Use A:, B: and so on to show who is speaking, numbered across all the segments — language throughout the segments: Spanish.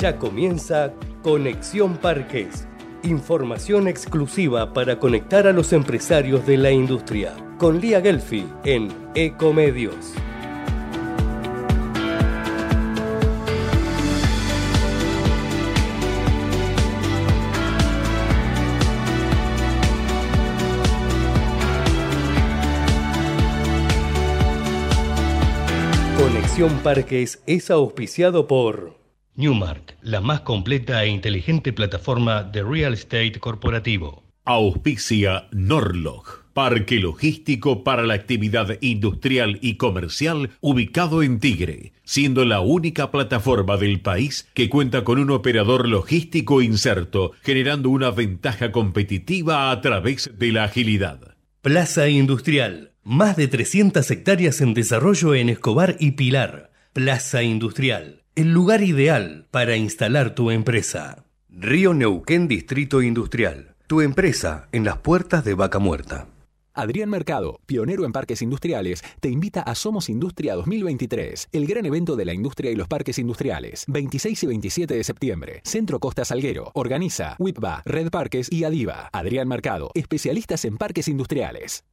A: Ya comienza Conexión Parques. Información exclusiva para conectar a los empresarios de la industria. Con Lía Gelfi en Ecomedios. Conexión Parques es auspiciado por Newmark, la más completa e inteligente plataforma de real estate corporativo.
B: Auspicia Norlog, parque logístico para la actividad industrial y comercial ubicado en Tigre, siendo la única plataforma del país que cuenta con un operador logístico inserto, generando una ventaja competitiva a través de la agilidad.
A: Plaza Industrial, más de 300 hectáreas en desarrollo en Escobar y Pilar. Plaza Industrial el lugar ideal para instalar tu empresa. Río Neuquén Distrito Industrial. Tu empresa en las puertas de Vaca Muerta.
C: Adrián Mercado, pionero en parques industriales, te invita a Somos Industria 2023, el gran evento de la industria y los parques industriales. 26 y 27 de septiembre. Centro Costa Salguero. Organiza WIPBA, Red Parques y Adiva. Adrián Mercado, especialistas en parques industriales.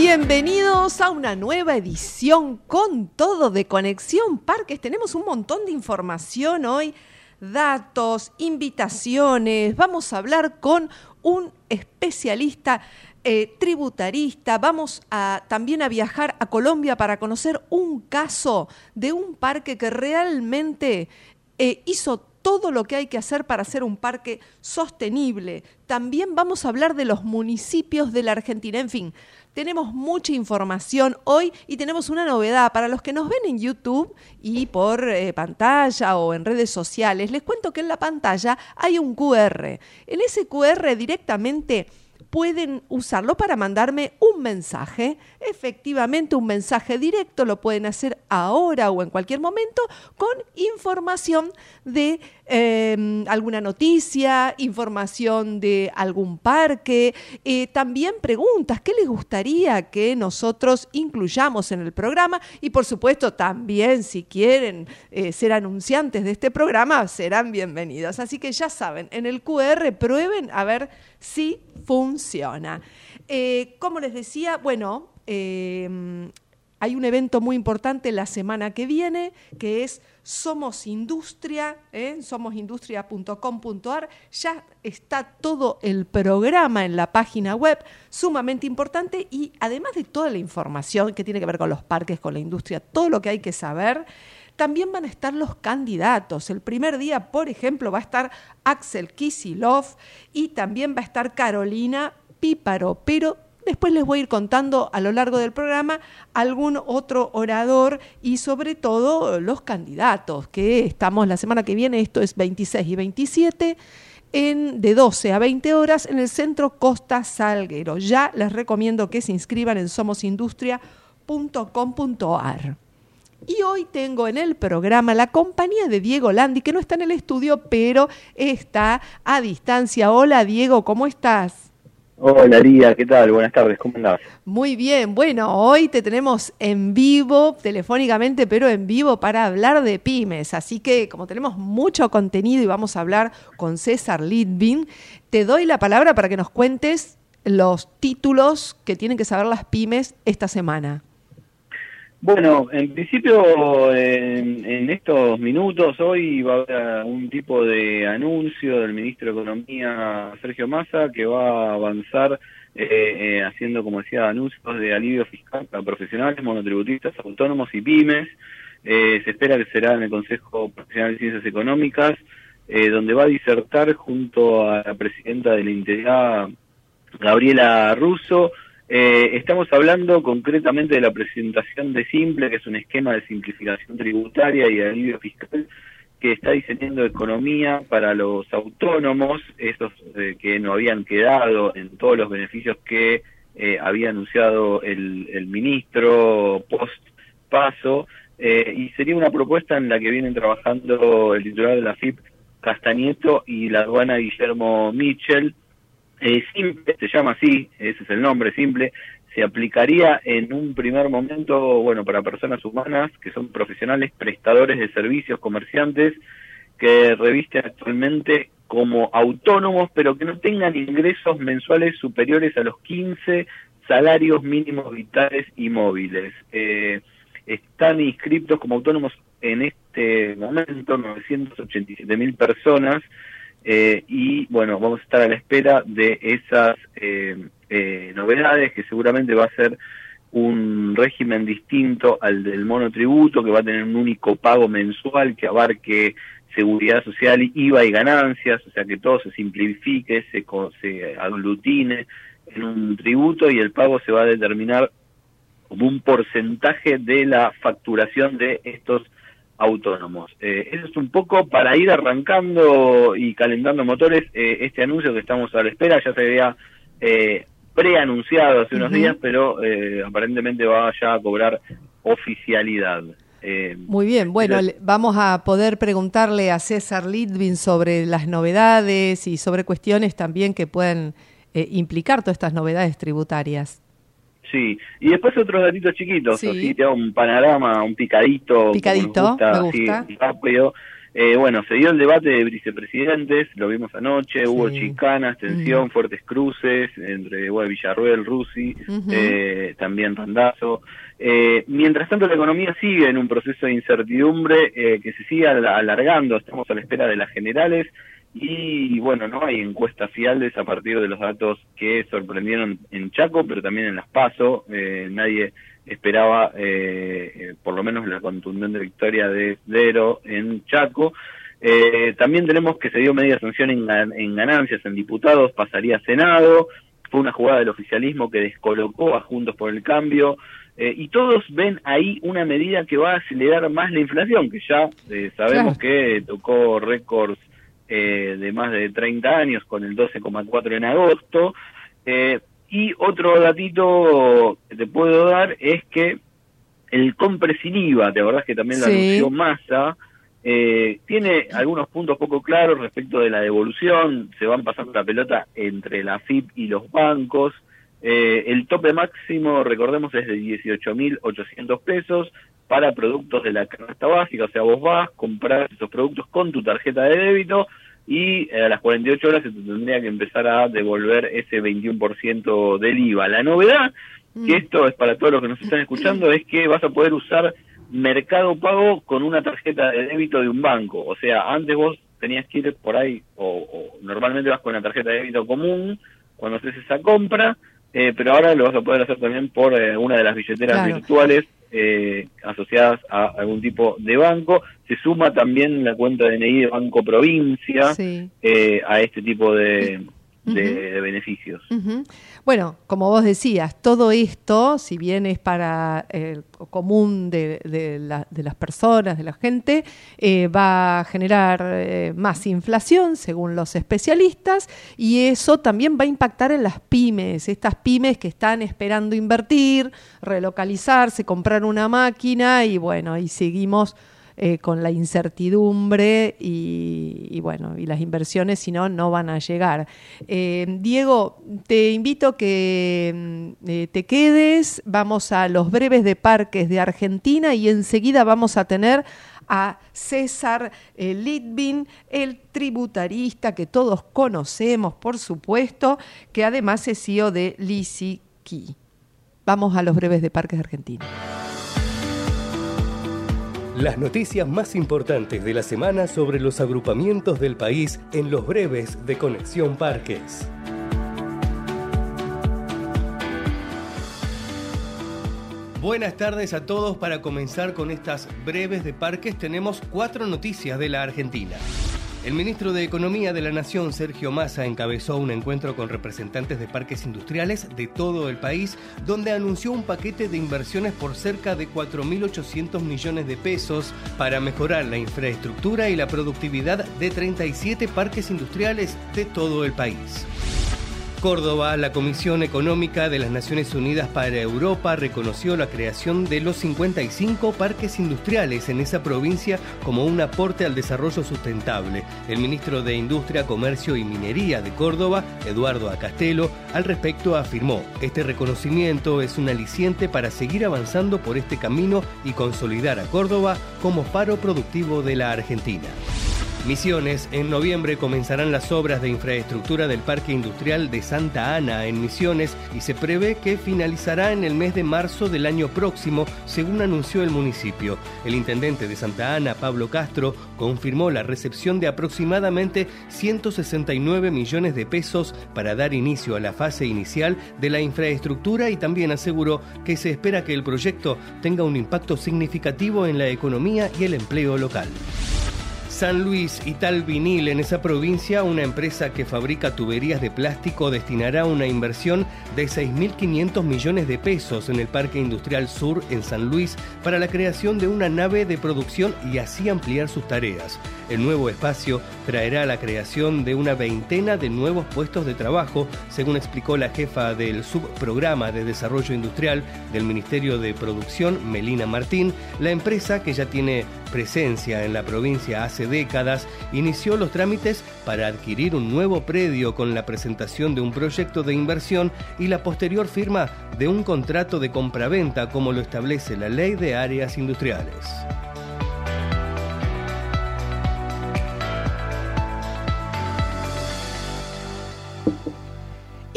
D: Bienvenidos a una nueva edición con todo de Conexión Parques. Tenemos un montón de información hoy, datos, invitaciones. Vamos a hablar con un especialista eh, tributarista. Vamos a, también a viajar a Colombia para conocer un caso de un parque que realmente eh, hizo todo lo que hay que hacer para hacer un parque sostenible. También vamos a hablar de los municipios de la Argentina. En fin, tenemos mucha información hoy y tenemos una novedad para los que nos ven en YouTube y por eh, pantalla o en redes sociales. Les cuento que en la pantalla hay un QR. En ese QR directamente pueden usarlo para mandarme un mensaje, efectivamente un mensaje directo, lo pueden hacer ahora o en cualquier momento con información de em, alguna noticia, información de algún parque, eh, también preguntas, ¿qué les gustaría que nosotros incluyamos en el programa? Y por supuesto también si quieren eh, ser anunciantes de este programa, serán bienvenidos. Así que ya saben, en el QR prueben a ver si funciona. Eh, como les decía, bueno, eh, hay un evento muy importante la semana que viene, que es Somos Industria, ¿eh? somosindustria.com.ar. Ya está todo el programa en la página web, sumamente importante, y además de toda la información que tiene que ver con los parques, con la industria, todo lo que hay que saber, también van a estar los candidatos. El primer día, por ejemplo, va a estar Axel Kisilov y también va a estar Carolina Píparo, pero Después les voy a ir contando a lo largo del programa algún otro orador y sobre todo los candidatos, que estamos la semana que viene, esto es 26 y 27, en, de 12 a 20 horas en el Centro Costa Salguero. Ya les recomiendo que se inscriban en somosindustria.com.ar. Y hoy tengo en el programa la compañía de Diego Landi, que no está en el estudio, pero está a distancia. Hola Diego, ¿cómo estás?
E: Hola Lía, ¿qué tal? Buenas tardes, ¿cómo andás?
D: Muy bien, bueno, hoy te tenemos en vivo, telefónicamente, pero en vivo para hablar de pymes. Así que como tenemos mucho contenido y vamos a hablar con César Lidvin, te doy la palabra para que nos cuentes los títulos que tienen que saber las pymes esta semana.
E: Bueno, en principio, en, estos minutos, hoy va a haber un tipo de anuncio del ministro de Economía, Sergio Massa, que va a avanzar eh, eh, haciendo, como decía, anuncios de alivio fiscal para profesionales, monotributistas, autónomos y pymes. Eh, se espera que será en el Consejo Profesional de Ciencias Económicas, donde va a disertar junto a la presidenta de la Integridad, Gabriela Russo, eh, estamos hablando concretamente de la presentación de Simple, que es un esquema de simplificación tributaria y de alivio fiscal que está diseñando economía para los autónomos, esos eh, que no habían quedado en todos los beneficios que eh, había anunciado el, el ministro post paso, y sería una propuesta en la que vienen trabajando el titular de la FIP, Castañeto, y la aduana Guillermo Mitchell, eh, simple, se llama así, ese es el nombre, simple, se aplicaría en un primer momento, bueno, para personas humanas que son profesionales, prestadores de servicios, comerciantes, que revisten actualmente como autónomos, pero que no tengan ingresos mensuales superiores a los 15 salarios mínimos vitales y móviles. Eh, están inscritos como autónomos en este momento 987 mil personas eh, y bueno, vamos a estar a la espera de esas eh, eh, novedades que seguramente va a ser un régimen distinto al del monotributo que va a tener un único pago mensual que abarque seguridad social, IVA y ganancias, o sea que todo se simplifique, se, se aglutine en un tributo y el pago se va a determinar como un porcentaje de la facturación de estos autónomos. Eh, eso es un poco para ir arrancando y calentando motores eh, este anuncio que estamos a la espera, ya se había eh, preanunciado hace unos días, pero eh, aparentemente va ya a cobrar oficialidad.
D: Muy bien, bueno, vamos a poder preguntarle a César Litvin sobre las novedades y sobre cuestiones también que pueden implicar todas estas novedades tributarias.
E: Sí, y después otros datitos chiquitos, sí. te hago un panorama, un picadito.
D: Picadito, me gusta.
E: rápido. Eh, bueno, se dio el debate de vicepresidentes, lo vimos anoche, hubo chicanas, tensión, fuertes cruces entre bueno, Villarruel, Rusi, eh, también Randazo. Eh, mientras tanto, la economía sigue en un proceso de incertidumbre que se sigue alargando, estamos a la espera de las generales y bueno, no hay encuestas fiables a partir de los datos que sorprendieron en Chaco, pero también en Las Paso. Eh, nadie esperaba, eh, eh, por lo menos, la contundente victoria de Dero en Chaco. también tenemos que se dio media sanción en, en ganancias en diputados, pasaría a Senado. Fue una jugada del oficialismo que descolocó a Juntos por el Cambio. y todos ven ahí una medida que va a acelerar más la inflación, que ya sabemos que tocó récords eh, de más de 30 años con el 12,4 en agosto. Eh, y otro datito que te puedo dar es que el compre sin IVA, ¿te acordás que también lo anunció Massa? Eh, tiene algunos puntos poco claros respecto de la devolución, se van pasando la pelota entre la FIP y los bancos. el tope máximo, recordemos, es de 18.800 pesos para productos de la canasta básica, o sea, vos vas, comprar esos productos con tu tarjeta de débito y eh, a las 48 horas se te tendría que empezar a devolver ese 21% del IVA. La novedad, que mm. esto es para todos los que nos están escuchando, es que vas a poder usar Mercado Pago con una tarjeta de débito de un banco. O sea, antes vos tenías que ir por ahí, o, normalmente vas con una tarjeta de débito común cuando haces esa compra, eh, pero ahora lo vas a poder hacer también por eh, una de las billeteras virtuales eh, asociadas a algún tipo de banco. Se suma también la cuenta DNI de Banco Provincia eh, a este tipo de, de, beneficios.
D: Bueno, como vos decías, todo esto, si bien es para el común de, las personas, de la gente, eh, va a generar eh, más inflación, según los especialistas, y eso también va a impactar en las pymes, estas pymes que están esperando invertir, relocalizarse, comprar una máquina, y bueno, y seguimos eh, con la incertidumbre y, bueno, y las inversiones si no, no van a llegar. Eh, Diego, te invito que mm, eh, te quedes, vamos a los breves de parques de Argentina y enseguida vamos a tener a César Litvin, el tributarista que todos conocemos, por supuesto, que además es CEO de Lisi Vamos a los breves de Parques de Argentina.
A: Las noticias más importantes de la semana sobre los agrupamientos del país en los breves de Conexión Parques. Buenas tardes a todos. Para comenzar con estas breves de parques tenemos cuatro noticias de la Argentina. El ministro de Economía de la Nación, Sergio Massa, encabezó un encuentro con representantes de parques industriales de todo el país, donde anunció un paquete de inversiones por cerca de 4.800 millones de pesos para mejorar la infraestructura y la productividad de 37 parques industriales de todo el país. Córdoba, la Comisión Económica de las Naciones Unidas para Europa reconoció la creación de los 55 parques industriales en esa provincia como un aporte al desarrollo sustentable. El ministro de Industria, Comercio y Minería de Córdoba, Eduardo Acastelo, al respecto afirmó, este reconocimiento es un aliciente para seguir avanzando por este camino y consolidar a Córdoba como faro productivo de la Argentina. Misiones, en noviembre comenzarán las obras de infraestructura del Parque Industrial de Santa Ana en Misiones y se prevé que finalizará en el mes de marzo del año próximo, según anunció el municipio. El intendente de Santa Ana, Pablo Castro, confirmó la recepción de aproximadamente 169 millones de pesos para dar inicio a la fase inicial de la infraestructura y también aseguró que se espera que el proyecto tenga un impacto significativo en la economía y el empleo local. San Luis y Tal Vinil, en esa provincia, una empresa que fabrica tuberías de plástico destinará una inversión de 6.500 millones de pesos en el Parque Industrial Sur en San Luis para la creación de una nave de producción y así ampliar sus tareas. El nuevo espacio traerá la creación de una veintena de nuevos puestos de trabajo, según explicó la jefa del subprograma de desarrollo industrial del Ministerio de Producción, Melina Martín. La empresa, que ya tiene presencia en la provincia hace décadas, inició los trámites para adquirir un nuevo predio con la presentación de un proyecto de inversión y la posterior firma de un contrato de compraventa como lo establece la Ley de Áreas Industriales.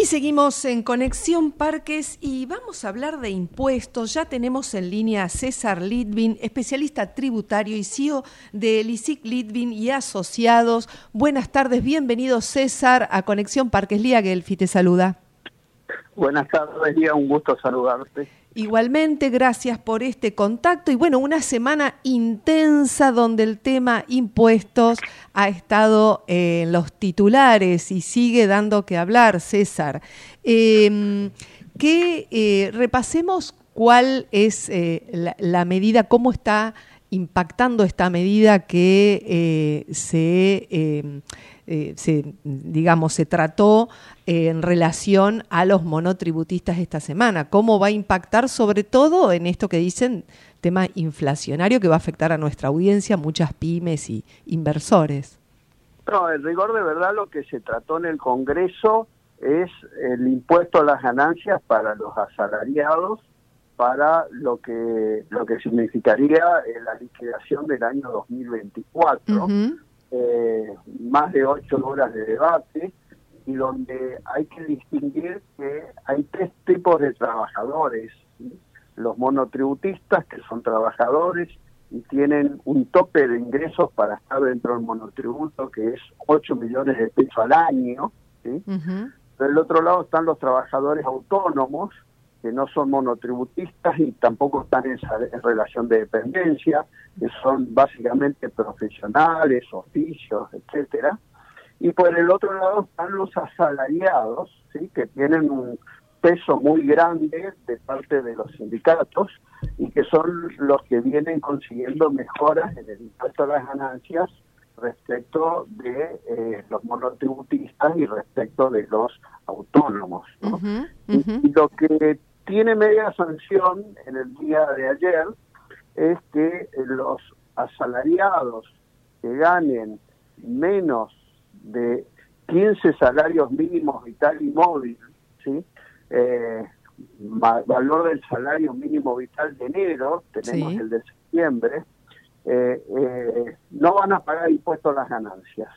D: Y seguimos en Conexión Parques y vamos a hablar de impuestos. Ya tenemos en línea a César Litvin, especialista tributario y CEO de LISIC Litvin y Asociados. Buenas tardes, bienvenido César a Conexión Parques. Lía Gelfi te saluda.
F: Buenas tardes, Lía, un gusto saludarte.
D: Igualmente, gracias por este contacto y bueno, una semana intensa donde el tema impuestos ha estado en los titulares y sigue dando que hablar, César. Em, que eh, repasemos cuál es eh, la, medida, cómo está impactando esta medida que eh, se em, eh, se, digamos, se trató en relación a los monotributistas esta semana. ¿Cómo va a impactar sobre todo en esto que dicen tema inflacionario que va a afectar a nuestra audiencia, muchas pymes y inversores?
F: No, el rigor de verdad lo que se trató en el Congreso es el impuesto a las ganancias para los asalariados para lo que lo que significaría la liquidación del año 2024 eh, más de ocho horas de debate y donde hay que distinguir que hay tres tipos de trabajadores. Los monotributistas, que son trabajadores y tienen un tope de ingresos para estar dentro del monotributo, que es 8 millones de pesos al año. ¿sí? Del otro lado están los trabajadores autónomos, que no son monotributistas y tampoco están en, relación de dependencia, que son básicamente profesionales, oficios, etcétera. Y por el otro lado están los asalariados, ¿sí? que tienen un peso muy grande de parte de los sindicatos y que son los que vienen consiguiendo mejoras en el impuesto a las ganancias respecto de eh, los monotributistas y respecto de los autónomos. y, lo que tiene media sanción en el día de ayer es que los asalariados que ganen menos de 15 salarios mínimos vital y móvil, ¿sí? Eh, valor del salario mínimo vital de enero, tenemos el de septiembre, eh, eh, no van a pagar impuestos a las ganancias.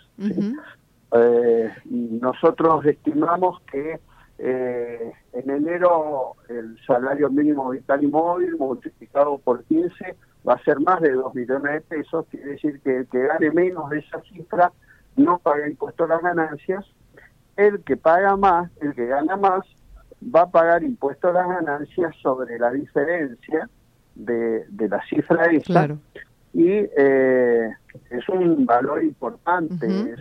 F: nosotros estimamos que eh, en enero el salario mínimo vital y móvil multiplicado por 15 va a ser más de 2 millones de pesos, quiere decir que el que gane menos de esa cifra no paga impuesto a las ganancias, el que paga más, el que gana más, va a pagar impuesto a las ganancias sobre la diferencia de, de la cifra esa. Y eh, es un valor importante, es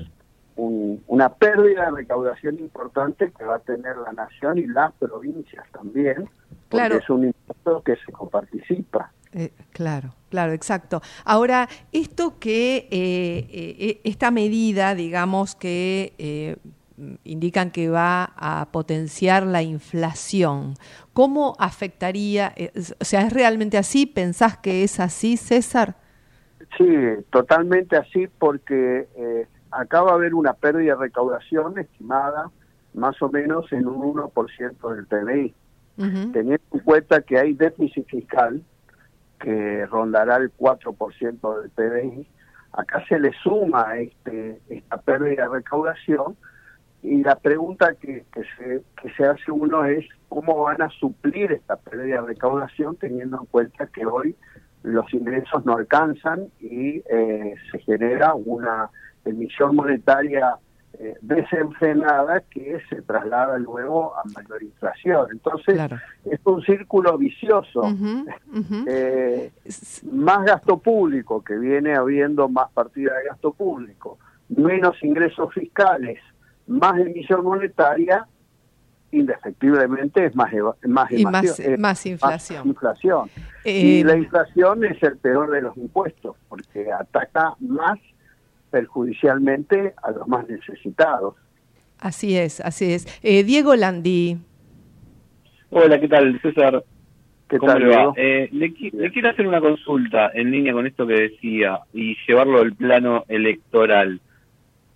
F: una pérdida de recaudación importante que va a tener la nación y las provincias también, porque es un impuesto que se coparticipa.
D: Eh, claro, claro, exacto. Ahora, esto que, eh, eh, esta medida, digamos que indican que va a potenciar la inflación. ¿Cómo afectaría? Eh, o sea, ¿es realmente así? ¿Pensás que es así, César?
F: Sí, totalmente así porque eh, acaba de haber una pérdida de recaudación estimada más o menos en un 1% del PBI. Teniendo en cuenta que hay déficit fiscal que rondará el 4% del PBI, acá se le suma este, esta pérdida de recaudación y la pregunta que, que, se, que se hace uno es cómo van a suplir esta pérdida de recaudación teniendo en cuenta que hoy los ingresos no alcanzan y eh, se genera una emisión monetaria eh, desenfrenada que se traslada luego a mayor inflación. Entonces, es un círculo vicioso. Eh, más gasto público, que viene habiendo más partida de gasto público, menos ingresos fiscales, más emisión monetaria, indefectiblemente es más más,
D: y más, eh, más, inflación.
F: inflación. y la inflación es el peor de los impuestos, porque ataca más perjudicialmente a los más necesitados.
D: Así es, así es. Eh, Diego Landi.
E: Hola, ¿qué tal, César? ¿Qué ¿Cómo tal, le va? Eh, le, quiero hacer una consulta en línea con esto que decía y llevarlo al plano electoral.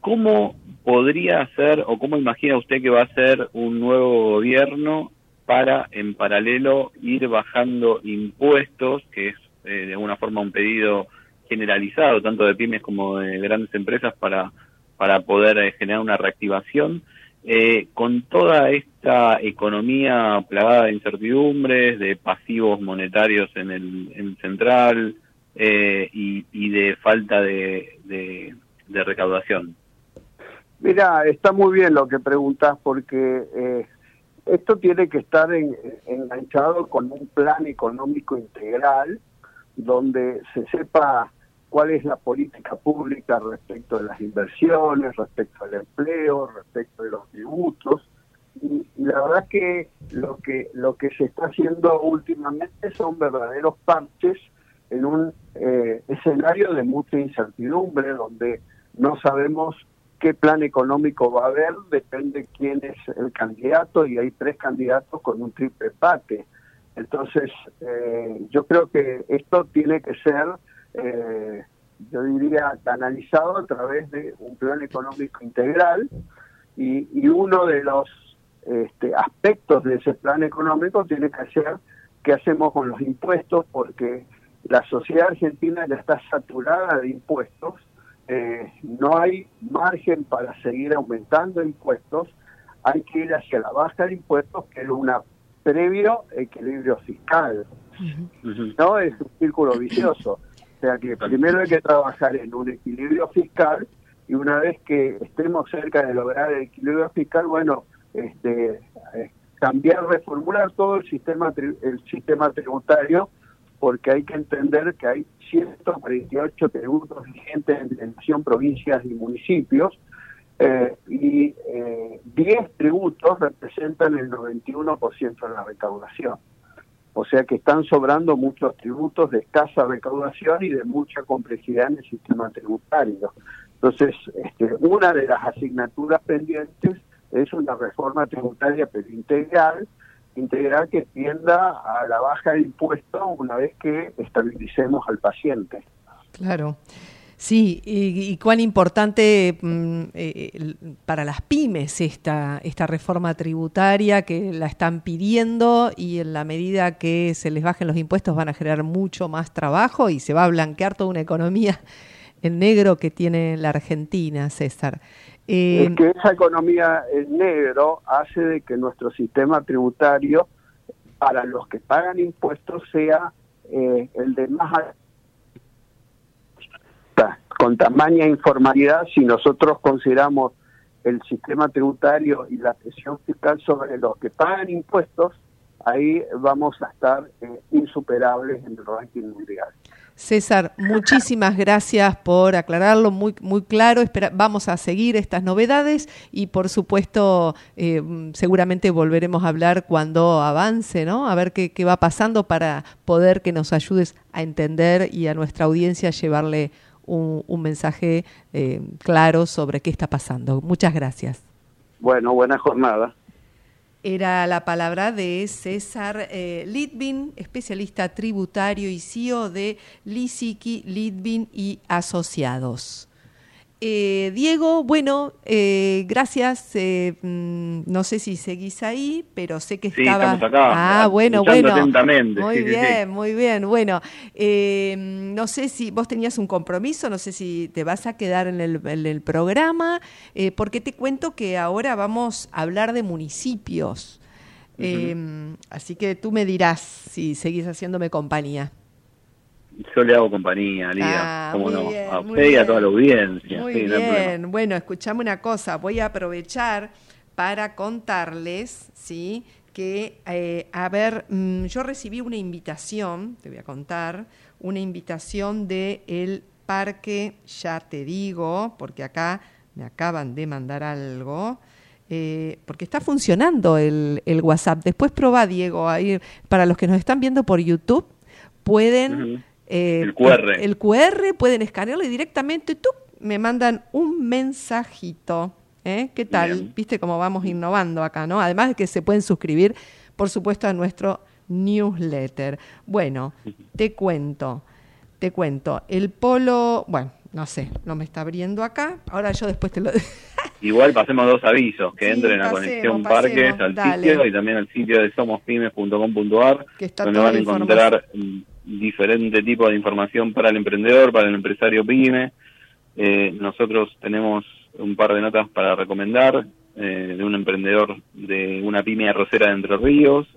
E: ¿Cómo podría ser o cómo imagina usted que va a ser un nuevo gobierno para, en paralelo, ir bajando impuestos, que es eh, de alguna forma un pedido generalizado, tanto de pymes como de grandes empresas, para, para poder eh, generar una reactivación. Eh, con toda esta economía plagada de incertidumbres, de pasivos monetarios en el central eh, y, de falta de, de, recaudación.
F: Mira, está muy bien lo que preguntas porque esto tiene que estar enganchado con un plan económico integral donde se sepa cuál es la política pública respecto de las inversiones, respecto al empleo, respecto de los tributos. Y, la verdad que lo que lo que se está haciendo últimamente son verdaderos parches en un eh, escenario de mucha incertidumbre donde no sabemos qué plan económico va a haber, depende quién es el candidato y hay tres candidatos con un triple empate. Entonces, eh, yo creo que esto tiene que ser eh, yo diría, canalizado a través de un plan económico integral y, uno de los este, aspectos de ese plan económico tiene que ser qué hacemos con los impuestos porque la sociedad argentina ya está saturada de impuestos, eh, no hay margen para seguir aumentando impuestos, hay que ir hacia la baja de impuestos que es un previo equilibrio fiscal. No es un círculo vicioso. O sea que primero hay que trabajar en un equilibrio fiscal y una vez que estemos cerca de lograr el equilibrio fiscal, bueno, este, eh, cambiar, reformular todo el sistema el sistema tributario, porque hay que entender que hay 148 tributos vigentes en, nación, provincias y municipios, eh, y eh, 10 tributos representan el 91% de la recaudación. O sea que están sobrando muchos tributos de escasa recaudación y de mucha complejidad en el sistema tributario. Entonces, este, una de las asignaturas pendientes es una reforma tributaria pero integral, integral que tienda a la baja de impuestos una vez que estabilicemos al paciente.
D: Claro. Sí, y, cuán importante mm, eh, para las pymes esta, esta reforma tributaria que la están pidiendo y en la medida que se les bajen los impuestos van a generar mucho más trabajo y se va a blanquear toda una economía en negro que tiene la Argentina, César.
F: Eh, es que esa economía en negro hace de que nuestro sistema tributario para los que pagan impuestos sea eh, el de más con tamaña informalidad, si nosotros consideramos el sistema tributario y la presión fiscal sobre los que pagan impuestos, ahí vamos a estar eh, insuperables en el ranking mundial.
D: César, muchísimas gracias por aclararlo, muy, muy claro. vamos a seguir estas novedades y, por supuesto, eh, seguramente volveremos a hablar cuando avance, ¿no? A ver qué, qué va pasando para poder que nos ayudes a entender y a nuestra audiencia llevarle un, mensaje eh, claro sobre qué está pasando. Muchas gracias.
F: Bueno, buena jornada.
D: Era la palabra de César eh, Litvin, especialista tributario y CEO de Lisiki, Litvin y Asociados. Eh, Diego, bueno, eh, gracias. Eh, mm, no sé si seguís ahí, pero sé que
E: Sí,
D: estaba.
E: estamos acá,
D: ah, bueno, bueno.
E: atentamente,
D: Muy
E: sí,
D: bien,
E: sí.
D: muy bien. Bueno, eh, no sé si vos tenías un compromiso, no sé si te vas a quedar en el, en el programa, eh, porque te cuento que ahora vamos a hablar de municipios. Eh, así que tú me dirás si seguís haciéndome compañía.
E: Yo le hago compañía, Lidia.
D: Ah,
E: ¿Cómo
D: muy
E: no?
D: bien,
E: a usted y a toda la audiencia.
D: Muy
E: sí, no
D: bien. Bueno, escuchame una cosa. Voy a aprovechar para contarles, ¿sí? Que, eh, a ver, mm, yo recibí una invitación, te voy a contar, una invitación de el parque, ya te digo, porque acá me acaban de mandar algo. eh, porque está funcionando el, el WhatsApp. Después probá, Diego, ahí, para los que nos están viendo por YouTube, pueden. Eh,
E: El QR.
D: el QR, pueden escanearlo y directamente tú me mandan un mensajito. ¿eh? ¿Qué tal?
E: Bien.
D: ¿Viste cómo vamos innovando acá, no? Además de que se pueden suscribir, por supuesto, a nuestro newsletter. Bueno, te cuento, te cuento. El polo, bueno, no sé, no me está abriendo acá. Ahora yo después te lo...
E: Igual pasemos dos avisos, que
D: Sí,
E: entren a
D: pasemos,
E: Conexión
D: pasemos,
E: Parques, al
D: dale.
E: sitio y también al sitio de somospymes.com.ar, donde van a encontrar diferente tipo de información para el emprendedor, para el empresario pyme. Eh, nosotros tenemos un par de notas para recomendar eh, de un emprendedor de una pyme arrocera de Entre Ríos.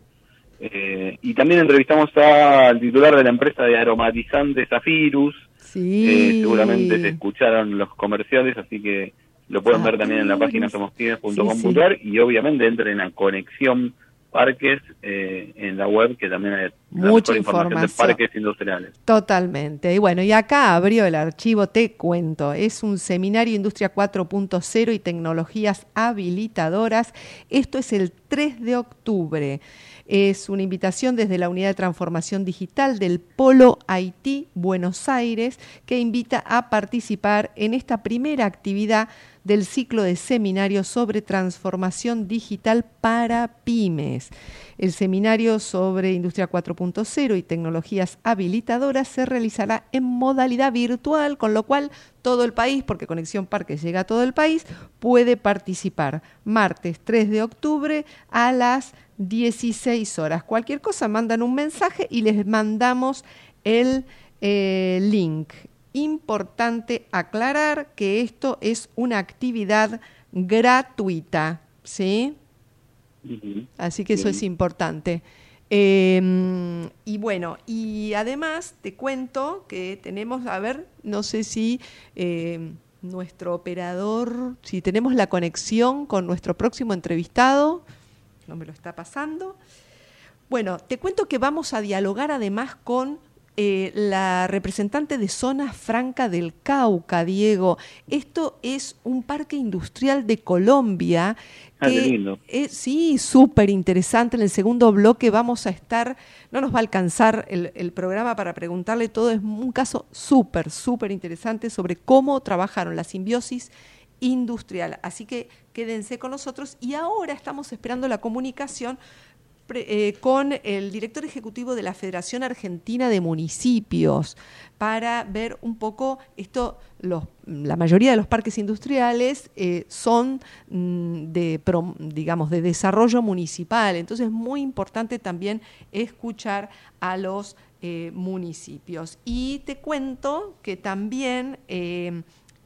E: Eh, y también entrevistamos al titular de la empresa de aromatizantes Zafirus,
D: Sí.
E: eh, seguramente se escucharon los comerciales, así que lo pueden
D: Ah,
E: ver también en la página
D: sí,
E: somospymes.com.ar y obviamente entren a Conexión Parques eh, en la web, que también hay
D: Mucha
E: mejor información de
D: información.
E: parques industriales.
D: Totalmente. Y bueno, y acá abrió el archivo, te cuento. Es un seminario Industria 4.0 y tecnologías habilitadoras. Esto es el 3 de octubre. Es una invitación desde la Unidad de Transformación Digital del Polo Haití, Buenos Aires, que invita a participar en esta primera actividad del ciclo de seminarios sobre transformación digital para pymes. El seminario sobre Industria 4.0 y tecnologías habilitadoras se realizará en modalidad virtual, con lo cual todo el país, porque Conexión Parques llega a todo el país, puede participar martes 3 de octubre a las 16 horas. Cualquier cosa mandan un mensaje y les mandamos el eh, link. Importante aclarar que esto es una actividad gratuita, ¿sí? Así que eso es importante. Eh, y bueno, y además te cuento que tenemos, a ver, no sé si eh, nuestro operador, si tenemos la conexión con nuestro próximo entrevistado, no me lo está pasando. Bueno, te cuento que vamos a dialogar además con eh, la representante de Zona Franca del Cauca, Diego. Esto es un parque industrial de Colombia.
E: Ah, qué lindo.
D: es- sí, súper interesante. En el segundo bloque vamos a estar, no nos va a alcanzar el, el programa para preguntarle todo, es un caso súper, súper interesante sobre cómo trabajaron la simbiosis industrial. Así que quédense con nosotros y ahora estamos esperando la comunicación eh, con el director ejecutivo de la Federación Argentina de Municipios para ver un poco esto. La mayoría de los parques industriales eh, son mm, de, digamos, de desarrollo municipal, entonces es muy importante también escuchar a los eh, municipios. Y te cuento que también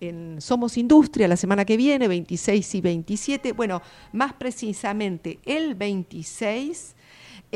D: en Somos Industria la semana que viene, 26 y 27, bueno, más precisamente el 26,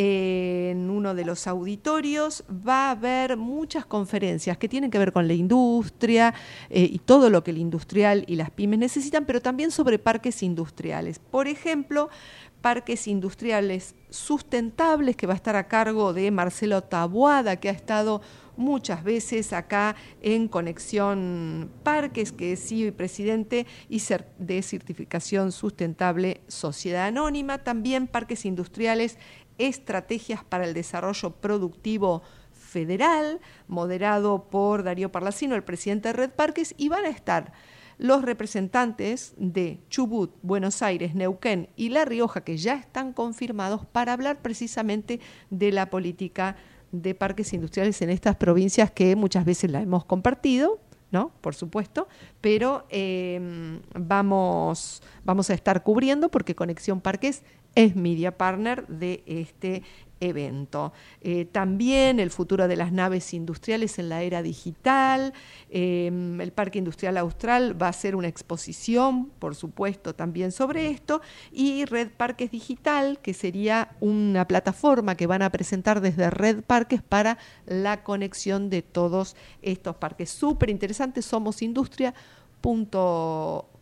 D: eh, en uno de los auditorios va a haber muchas conferencias que tienen que ver con la industria eh, y todo lo que el industrial y las pymes necesitan, pero también sobre parques industriales. Por ejemplo, parques industriales sustentables que va a estar a cargo de Marcelo Tabuada, que ha estado muchas veces acá en Conexión Parques, que es CEO y presidente y de certificación sustentable Sociedad Anónima, también parques industriales, estrategias para el desarrollo productivo federal, moderado por Darío Parlacino, el presidente de Red Parques, y van a estar los representantes de Chubut, Buenos Aires, Neuquén y La Rioja, que ya están confirmados, para hablar precisamente de la política de parques industriales en estas provincias que muchas veces la hemos compartido, ¿no? Por supuesto, pero em, vamos, vamos a estar cubriendo porque Conexión Parques es media partner de este evento. Eh, también el futuro de las naves industriales en la era digital. Em, el Parque Industrial Austral va a hacer una exposición, por supuesto, también sobre esto. Y Red Parques Digital, que sería una plataforma que van a presentar desde Red Parques para la conexión de todos estos parques. Súper interesante, somos industria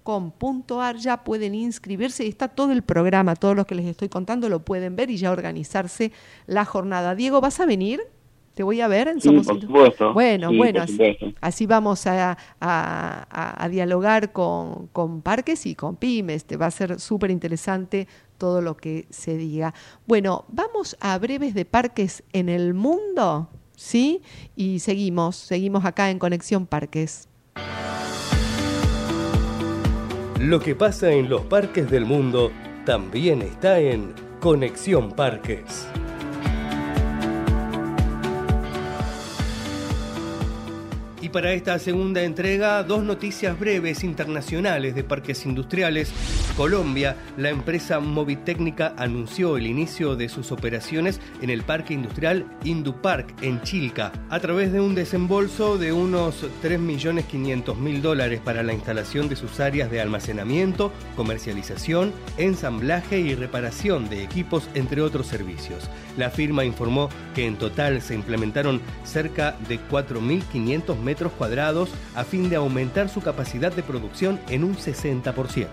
D: com.ar ya pueden inscribirse y está todo el programa, todo lo que les estoy contando lo pueden ver y ya organizarse la jornada. Diego, ¿vas a venir? Te voy a ver en
E: Somos por supuesto.
D: Bueno, bueno, así, vamos a, a, dialogar con, con, parques y con pymes. Te va a ser súper interesante todo lo que se diga. Bueno, vamos a breves de parques en el mundo, ¿sí? Y seguimos, seguimos acá en Conexión Parques.
A: Lo que pasa en los parques del mundo también está en Conexión Parques. Para esta segunda entrega, dos noticias breves internacionales de parques industriales. Colombia, la empresa Movitecnica anunció el inicio de sus operaciones en el parque industrial Indupark en Chilca, a través de un desembolso de unos 3.500.000 dólares para la instalación de sus áreas de almacenamiento, comercialización, ensamblaje y reparación de equipos, entre otros servicios. La firma informó que en total se implementaron cerca de 4.500 metros cuadrados a fin de aumentar su capacidad de producción en un 60%.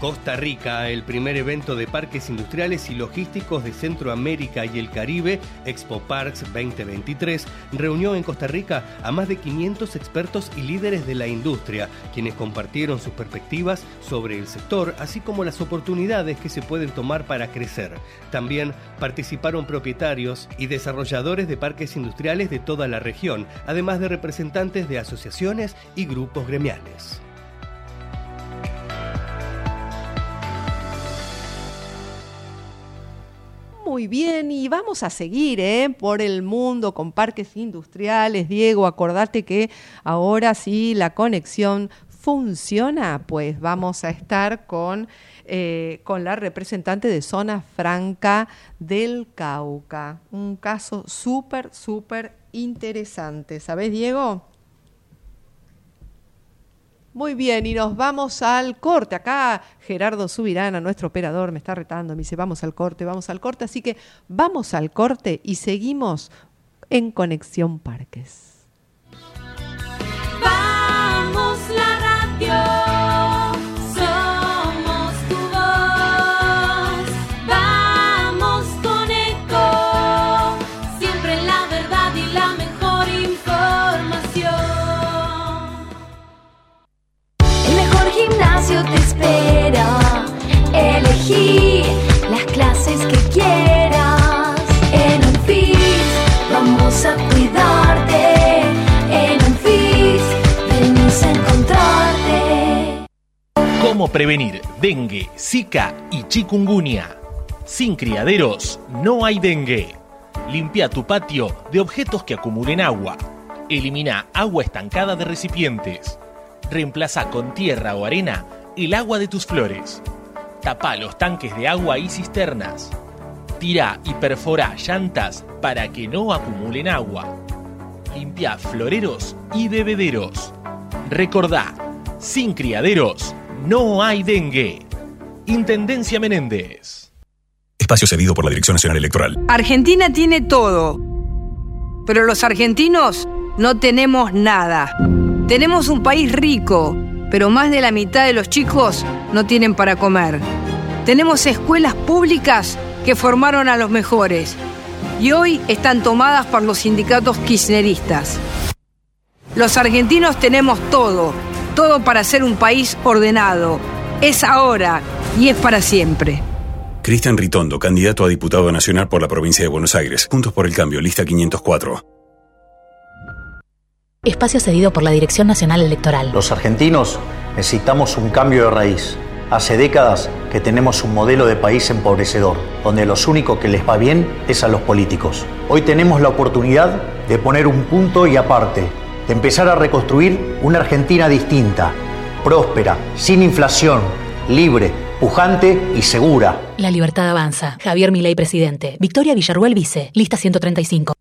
A: Costa Rica, el primer evento de parques industriales y logísticos de Centroamérica y el Caribe, Expo Parks 2023, reunió en Costa Rica a más de 500 expertos y líderes de la industria, quienes compartieron sus perspectivas sobre el sector, así como las oportunidades que se pueden tomar para crecer. También participaron propietarios y desarrolladores de parques industriales de toda la región, además de representantes de asociaciones y grupos gremiales.
D: Muy bien y vamos a seguir ¿eh? por el mundo con parques industriales. Diego, acordate que ahora sí la conexión funciona, pues vamos a estar con, eh, con la representante de Zona Franca del Cauca. Un caso súper, súper interesante. ¿Sabes, Diego? Muy bien, y nos vamos al corte. Acá Gerardo Subirana, nuestro operador, me está retando, me dice, vamos al corte, vamos al corte. Así que vamos al corte y seguimos en Conexión Parques.
G: Vamos te espera. Elegí las clases que quieras. En Anfis vamos a cuidarte. En Anfis venimos a encontrarte.
H: ¿Cómo prevenir dengue, zika y chikungunya? Sin criaderos no hay dengue. Limpia tu patio de objetos que acumulen agua. Elimina agua estancada de recipientes. Reemplaza con tierra o arena el agua de tus flores. Tapa los tanques de agua y cisternas. Tira y perfora llantas para que no acumulen agua. Limpia floreros y bebederos. Recordá, sin criaderos no hay dengue. Intendencia Menéndez.
I: Espacio cedido por la Dirección Nacional Electoral.
J: Argentina tiene todo, pero los argentinos no tenemos nada. Tenemos un país rico pero más de la mitad de los chicos no tienen para comer. Tenemos escuelas públicas que formaron a los mejores y hoy están tomadas por los sindicatos kirchneristas. Los argentinos tenemos todo, todo para ser un país ordenado. Es ahora y es para siempre.
I: Cristian Ritondo, candidato a diputado nacional por la provincia de Buenos Aires. Juntos por el Cambio, lista 504.
K: Espacio cedido por la Dirección Nacional Electoral.
L: Los argentinos necesitamos un cambio de raíz. Hace décadas que tenemos un modelo de país empobrecedor, donde lo único que les va bien es a los políticos. Hoy tenemos la oportunidad de poner un punto y aparte, de empezar a reconstruir una Argentina distinta, próspera, sin inflación, libre, pujante y segura.
K: La libertad avanza. Javier Milei, presidente. Victoria Villarruel, vice. Lista 135.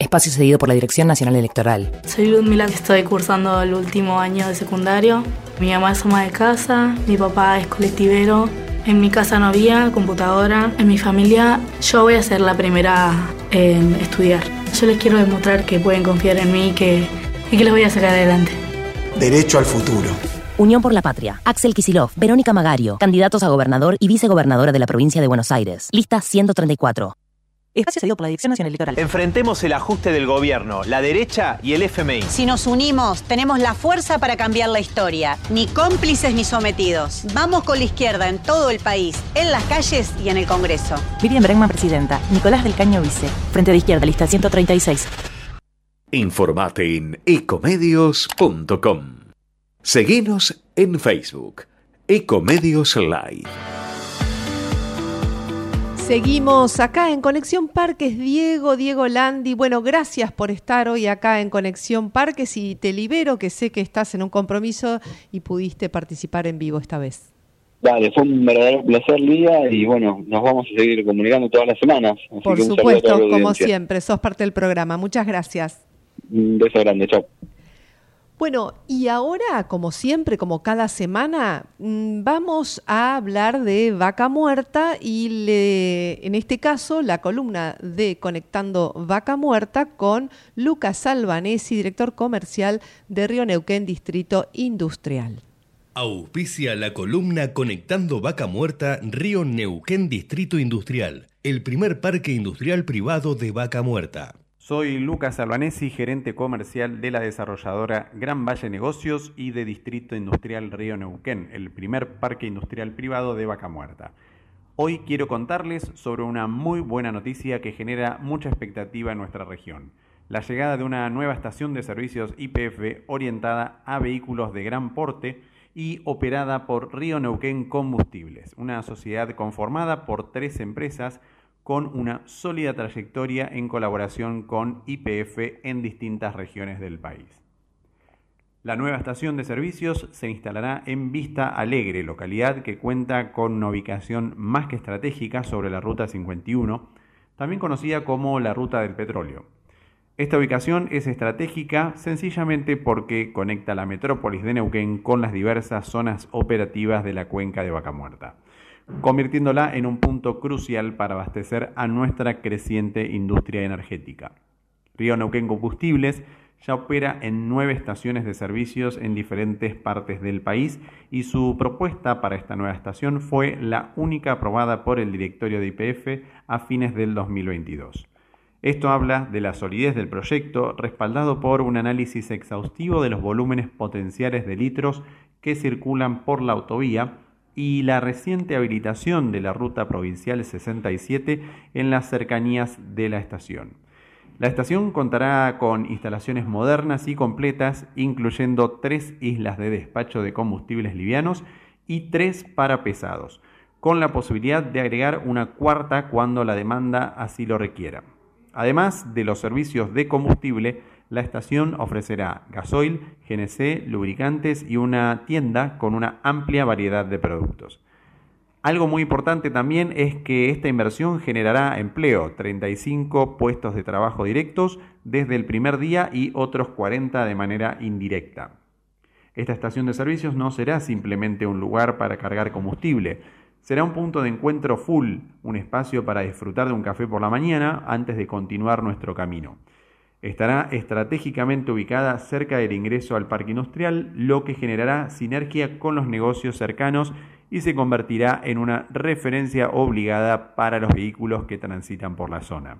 M: Espacio cedido por la Dirección Nacional Electoral.
N: Soy Ludmila, estoy cursando el último año de secundario. Mi mamá es ama de casa, mi papá es colectivero. En mi casa no había computadora. En mi familia yo voy a ser la primera en estudiar. Yo les quiero demostrar que pueden confiar en mí y que, y que los voy a sacar adelante.
O: Derecho al futuro.
M: Unión por la Patria. Axel Kisilov, Verónica Magario, candidatos a gobernador y vicegobernadora de la provincia de Buenos Aires. Lista 134.
P: Espacio cedido por la Dirección Nacional Electoral.
Q: Enfrentemos el ajuste del gobierno, la derecha y el FMI.
R: Si nos unimos, tenemos la fuerza para cambiar la historia. Ni cómplices ni sometidos. Vamos con la izquierda en todo el país, en las calles y en el Congreso.
P: Miriam Bregman, presidenta. Nicolás del Caño, vice. Frente de Izquierda, lista 136.
B: Informate en ecomedios.com. Seguinos en Facebook. Ecomedios Live.
D: Seguimos acá en Conexión Parques, Diego, Diego Landi. Bueno, gracias por estar hoy acá en Conexión Parques y te libero, que sé que estás en un compromiso y pudiste participar en vivo esta vez.
E: Dale, fue un verdadero placer, Lía, y bueno, nos vamos a seguir comunicando todas las semanas. Así
D: por
E: que
D: supuesto, como siempre, sos parte del programa. Muchas gracias.
E: Un beso grande, chao.
D: Bueno, y ahora, como siempre, como cada semana, mm, vamos a hablar de vaca muerta y en este caso la columna de Conectando Vaca Muerta con Lucas Albanesi, director comercial de Río Neuquén Distrito Industrial.
A: Auspicia la columna Conectando Vaca Muerta Río Neuquén Distrito Industrial, el primer parque industrial privado de vaca muerta.
S: Soy Lucas Albanesi, gerente comercial de la desarrolladora Gran Valle Negocios y de Distrito Industrial Río Neuquén, el primer parque industrial privado de Vaca Muerta. Hoy quiero contarles sobre una muy buena noticia que genera mucha expectativa en nuestra región. La llegada de una nueva estación de servicios IPF orientada a vehículos de gran porte y operada por Río Neuquén Combustibles, una sociedad conformada por tres empresas con una sólida trayectoria en colaboración con IPF en distintas regiones del país. La nueva estación de servicios se instalará en Vista Alegre, localidad que cuenta con una ubicación más que estratégica sobre la Ruta 51, también conocida como la Ruta del Petróleo. Esta ubicación es estratégica sencillamente porque conecta la metrópolis de Neuquén con las diversas zonas operativas de la cuenca de Vaca Muerta convirtiéndola en un punto crucial para abastecer a nuestra creciente industria energética. Río Neuquén Combustibles ya opera en nueve estaciones de servicios en diferentes partes del país y su propuesta para esta nueva estación fue la única aprobada por el directorio de IPF a fines del 2022. Esto habla de la solidez del proyecto, respaldado por un análisis exhaustivo de los volúmenes potenciales de litros que circulan por la autovía, y la reciente habilitación de la ruta provincial 67 en las cercanías de la estación. La estación contará con instalaciones modernas y completas, incluyendo tres islas de despacho de combustibles livianos y tres para pesados, con la posibilidad de agregar una cuarta cuando la demanda así lo requiera. Además de los servicios de combustible, la estación ofrecerá gasoil, GNC, lubricantes y una tienda con una amplia variedad de productos. Algo muy importante también es que esta inversión generará empleo, 35 puestos de trabajo directos desde el primer día y otros 40 de manera indirecta. Esta estación de servicios no será simplemente un lugar para cargar combustible, será un punto de encuentro full, un espacio para disfrutar de un café por la mañana antes de continuar nuestro camino. Estará estratégicamente ubicada cerca del ingreso al parque industrial, lo que generará sinergia con los negocios cercanos y se convertirá en una referencia obligada para los vehículos que transitan por la zona.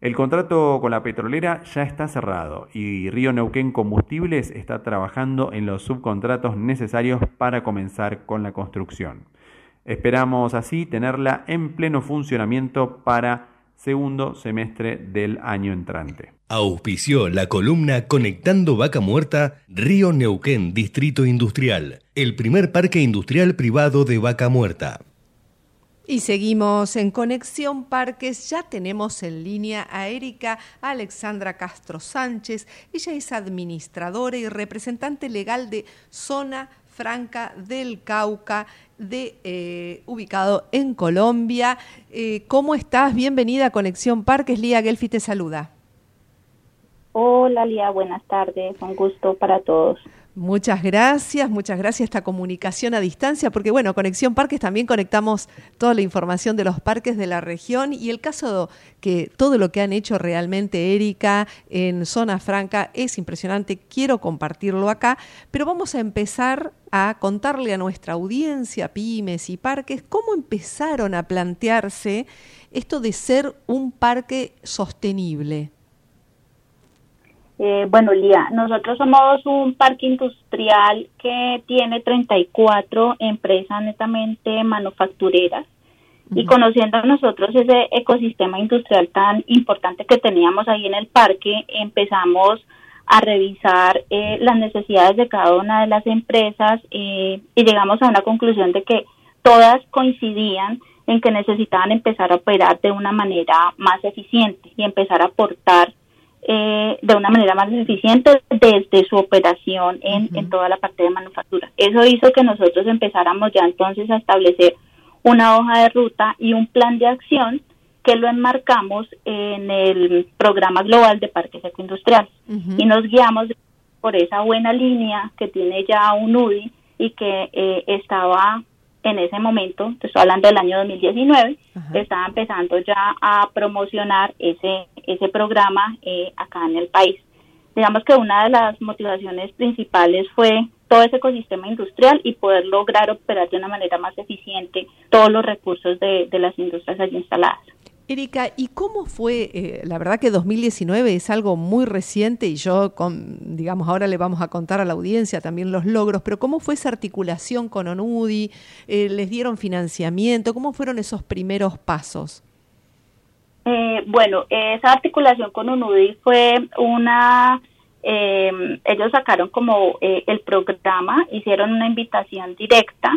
S: El contrato con la petrolera ya está cerrado y Río Neuquén Combustibles está trabajando en los subcontratos necesarios para comenzar con la construcción. Esperamos así tenerla en pleno funcionamiento para segundo semestre del año entrante.
A: Auspició la columna Conectando Vaca Muerta, Río Neuquén, Distrito Industrial, el primer parque industrial privado de Vaca Muerta.
D: Y seguimos en Conexión Parques. Ya tenemos en línea a Erika Alexandra Castro Sánchez. Ella es administradora y representante legal de Zona Franca del Cauca, de, eh, ubicado en Colombia. Eh, ¿Cómo estás? Bienvenida a Conexión Parques. Lía Gelfi te saluda.
T: Hola Lía, buenas tardes. Un gusto para todos.
D: Muchas gracias, muchas gracias esta comunicación a distancia, porque bueno, Conexión Parques también conectamos toda la información de los parques de la región y el caso que todo lo que han hecho realmente Erika en Zona Franca es impresionante, quiero compartirlo acá, pero vamos a empezar a contarle a nuestra audiencia, pymes y parques, cómo empezaron a plantearse esto de ser un parque sostenible.
T: Eh, bueno, Lía, nosotros somos un parque industrial que tiene 34 empresas netamente manufactureras. Y conociendo nosotros ese ecosistema industrial tan importante que teníamos ahí en el parque, empezamos a revisar eh, las necesidades de cada una de las empresas eh, y llegamos a una conclusión de que todas coincidían en que necesitaban empezar a operar de una manera más eficiente y empezar a aportar eh, de una manera más eficiente desde su operación en, en toda la parte de manufactura. Eso hizo que nosotros empezáramos ya entonces a establecer una hoja de ruta y un plan de acción que lo enmarcamos en el programa global de parques ecoindustriales. Y nos guiamos por esa buena línea que tiene ya un UDI y que eh, estaba en ese momento, te estoy hablando del año 2019, estaba empezando ya a promocionar ese, ese programa eh, acá en el país. Digamos que una de las motivaciones principales fue todo ese ecosistema industrial y poder lograr operar de una manera más eficiente todos los recursos de, de las industrias allí instaladas.
D: Erika, ¿y cómo fue? Eh, la verdad que 2019 es algo muy reciente y yo, con, digamos, ahora le vamos a contar a la audiencia también los logros, pero ¿cómo fue esa articulación con ONUDI? Eh, ¿Les dieron financiamiento? ¿Cómo fueron esos primeros pasos?
T: Eh, bueno, esa articulación con ONUDI fue una... ellos sacaron como el programa, hicieron una invitación directa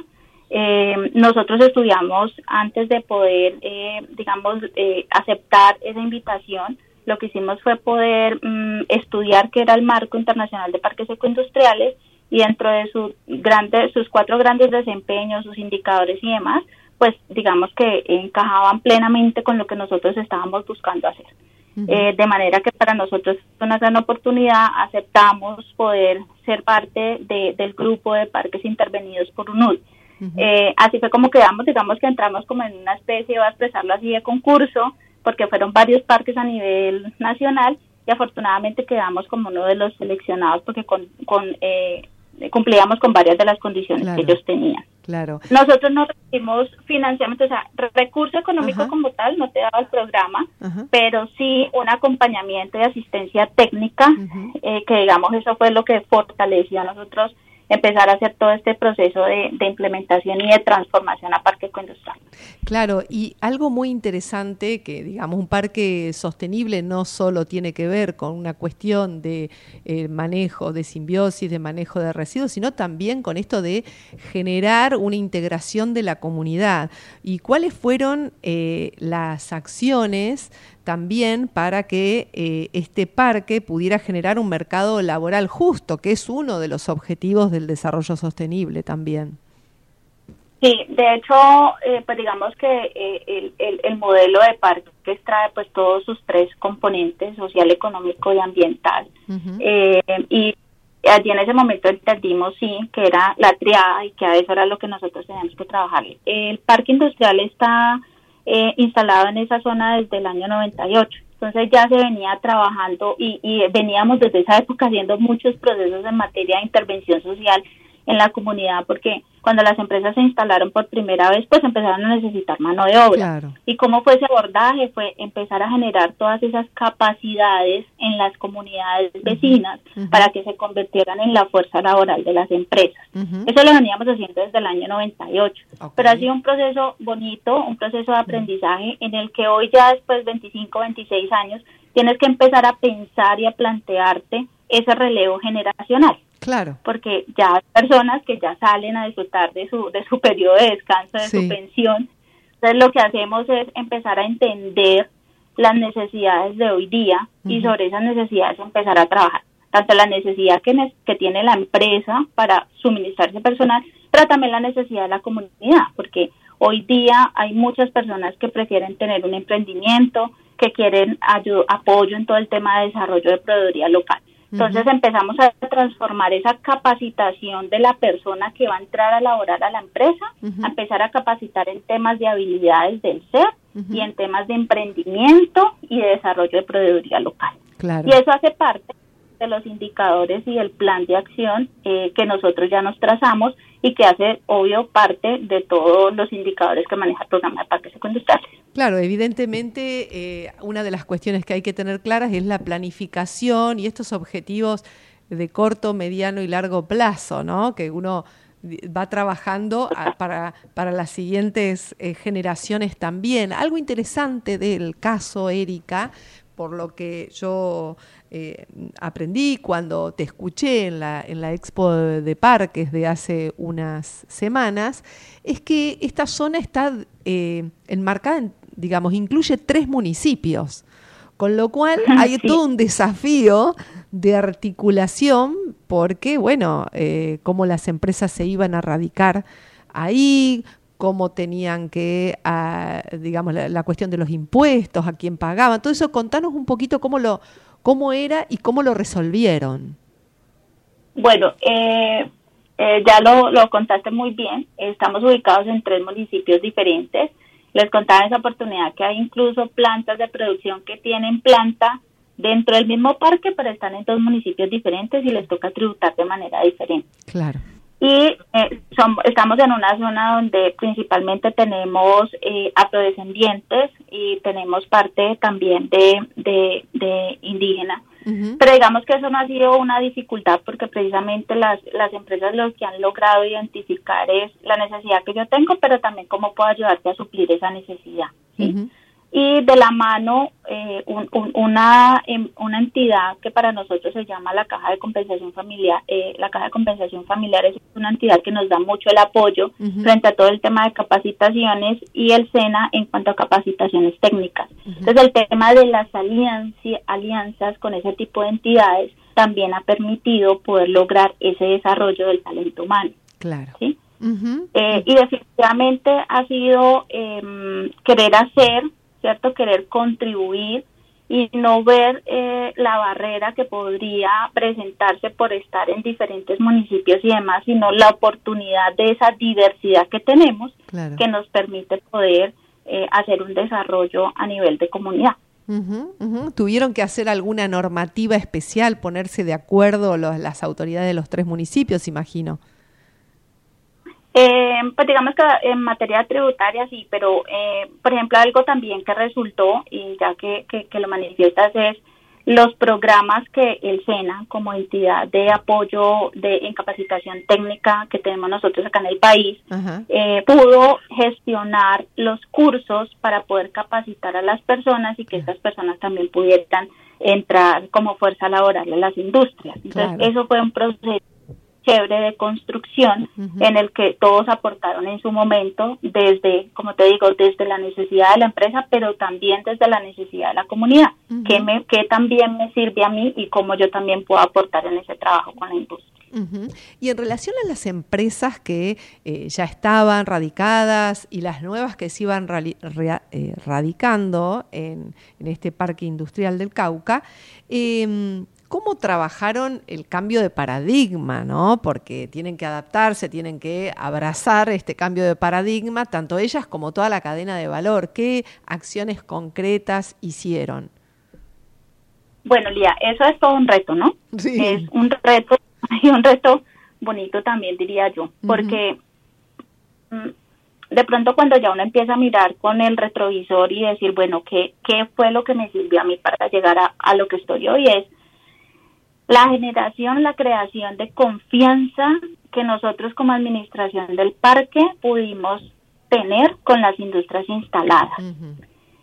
T: eh, nosotros estudiamos antes de poder, eh, digamos, eh, aceptar esa invitación. Lo que hicimos fue poder mm, estudiar qué era el marco internacional de parques ecoindustriales y dentro de sus grandes, sus cuatro grandes desempeños, sus indicadores y demás, pues digamos que encajaban plenamente con lo que nosotros estábamos buscando hacer. Eh, de manera que para nosotros es una gran oportunidad, aceptamos poder ser parte de, del grupo de parques intervenidos por UNUD. Eh, así fue como quedamos, digamos que entramos como en una especie, voy a expresarlo así, de concurso, porque fueron varios parques a nivel nacional y afortunadamente quedamos como uno de los seleccionados porque con, con eh, cumplíamos con varias de las condiciones que ellos tenían.
D: Claro.
T: Nosotros no recibimos financiamiento, o sea, recurso económico como tal no te daba el programa, pero sí un acompañamiento y asistencia técnica, eh, que digamos eso fue lo que fortaleció a nosotros empezar a hacer todo este proceso de, implementación y de transformación a parque industrial.
D: Claro, y algo muy interesante que, digamos, un parque sostenible no solo tiene que ver con una cuestión de eh, manejo de simbiosis, de manejo de residuos, sino también con esto de generar una integración de la comunidad. ¿Y cuáles fueron eh, las acciones también para que eh, este parque pudiera generar un mercado laboral justo, que es uno de los objetivos del desarrollo sostenible también.
T: Sí, de hecho, eh, pues digamos que eh, el, modelo de parque trae pues todos sus tres componentes, social, económico y ambiental. y allí en ese momento entendimos sí que era la triada y que a eso era lo que nosotros teníamos que trabajar. El parque industrial está eh, instalado en esa zona desde el año 98. Entonces ya se venía trabajando y, veníamos desde esa época haciendo muchos procesos en materia de intervención social en la comunidad porque cuando las empresas se instalaron por primera vez, pues empezaron a necesitar mano de obra. Y cómo fue ese abordaje, fue empezar a generar todas esas capacidades en las comunidades vecinas para que se convirtieran en la fuerza laboral de las empresas. Eso lo veníamos haciendo desde el año 98, pero ha sido un proceso bonito, un proceso de aprendizaje en el que hoy ya después de 25, 26 años, tienes que empezar a pensar y a plantearte ese relevo generacional.
D: Claro.
T: Porque ya hay personas que ya salen a disfrutar de su, de su periodo de descanso, de su pensión. Entonces lo que hacemos es empezar a entender las necesidades de hoy día y sobre esas necesidades empezar a trabajar. Tanto la necesidad que, que tiene la empresa para suministrarse personal, pero también la necesidad de la comunidad, porque hoy día hay muchas personas que prefieren tener un emprendimiento, que quieren apoyo en todo el tema de desarrollo de proveeduría local. Entonces empezamos a transformar esa capacitación de la persona que va a entrar a laborar a la empresa, a empezar a capacitar en temas de habilidades del ser y en temas de emprendimiento y de desarrollo de proveeduría local. Y eso hace parte de los indicadores y el plan de acción eh, que nosotros ya nos trazamos y que hace, obvio, parte de todos los indicadores que maneja el programa de parques secundarios.
D: Claro, evidentemente eh, una de las cuestiones que hay que tener claras es la planificación y estos objetivos de corto, mediano y largo plazo, ¿no? Que uno va trabajando para, para las siguientes eh, generaciones también. Algo interesante del caso Erika, por lo que yo eh, aprendí cuando te escuché en la, en la expo de parques de hace unas semanas, es que esta zona está eh, enmarcada, digamos, incluye tres municipios, con lo cual hay todo un desafío de articulación porque, bueno, eh, cómo las empresas se iban a radicar ahí, cómo tenían que, ah, digamos, la, cuestión de los impuestos, a quién pagaban, todo eso, contanos un poquito cómo lo, cómo era y cómo lo resolvieron.
T: Bueno, eh, eh, ya lo, lo contaste muy bien, estamos ubicados en tres municipios diferentes. Les contaba esa oportunidad que hay incluso plantas de producción que tienen planta dentro del mismo parque, pero están en dos municipios diferentes y les toca tributar de manera diferente.
D: Claro
T: y eh, estamos en una zona donde principalmente tenemos eh, afrodescendientes y tenemos parte también de, de, indígena. Pero digamos que eso no ha sido una dificultad porque precisamente las, las empresas lo que han logrado identificar es la necesidad que yo tengo, pero también cómo puedo ayudarte a suplir esa necesidad. ¿sí? Y de la mano eh, una, em, una entidad que para nosotros se llama la Caja de Compensación Familiar. Eh, la Caja de Compensación Familiar es una entidad que nos da mucho el apoyo frente a todo el tema de capacitaciones y el SENA en cuanto a capacitaciones técnicas. Entonces el tema de las alianzas con ese tipo de entidades también ha permitido poder lograr ese desarrollo del talento humano.
D: Claro.
T: ¿sí? Eh, y definitivamente ha sido em, querer hacer ¿cierto? Querer contribuir y no ver eh, la barrera que podría presentarse por estar en diferentes municipios y demás, sino la oportunidad de esa diversidad que tenemos que nos permite poder eh, hacer un desarrollo a nivel de comunidad.
D: ¿Tuvieron que hacer alguna normativa especial, ponerse de acuerdo las autoridades de los tres municipios, imagino?
T: Eh, pues digamos que en materia tributaria sí, pero eh, por ejemplo algo también que resultó, y ya que, que, lo manifiestas, es los programas que el SENA como entidad de apoyo de en capacitación técnica que tenemos nosotros acá en el país eh, pudo gestionar los cursos para poder capacitar a las personas y que estas personas también pudieran entrar como fuerza laboral en las industrias. Entonces eso fue un proceso chévere de construcción en el que todos aportaron en su momento desde, como te digo, desde la necesidad de la empresa, pero también desde la necesidad de la comunidad, que, me, que también me sirve a mí y cómo yo también puedo aportar en ese trabajo con la industria.
D: Y en relación a las empresas que eh, ya estaban radicadas y las nuevas que se iban eh, radicando en, en, este parque industrial del Cauca, eh, cómo trabajaron el cambio de paradigma, ¿no? Porque tienen que adaptarse, tienen que abrazar este cambio de paradigma, tanto ellas como toda la cadena de valor. ¿Qué acciones concretas hicieron?
T: Bueno, Lía, eso es todo un reto, ¿no?
D: Sí.
T: Es un reto y un reto bonito también, diría yo, porque mm, de pronto cuando ya uno empieza a mirar con el retrovisor y decir, bueno, ¿qué, qué fue lo que me sirvió a mí para llegar a, a lo que estoy hoy? Es la generación, la creación de confianza que nosotros como administración del parque pudimos tener con las industrias instaladas.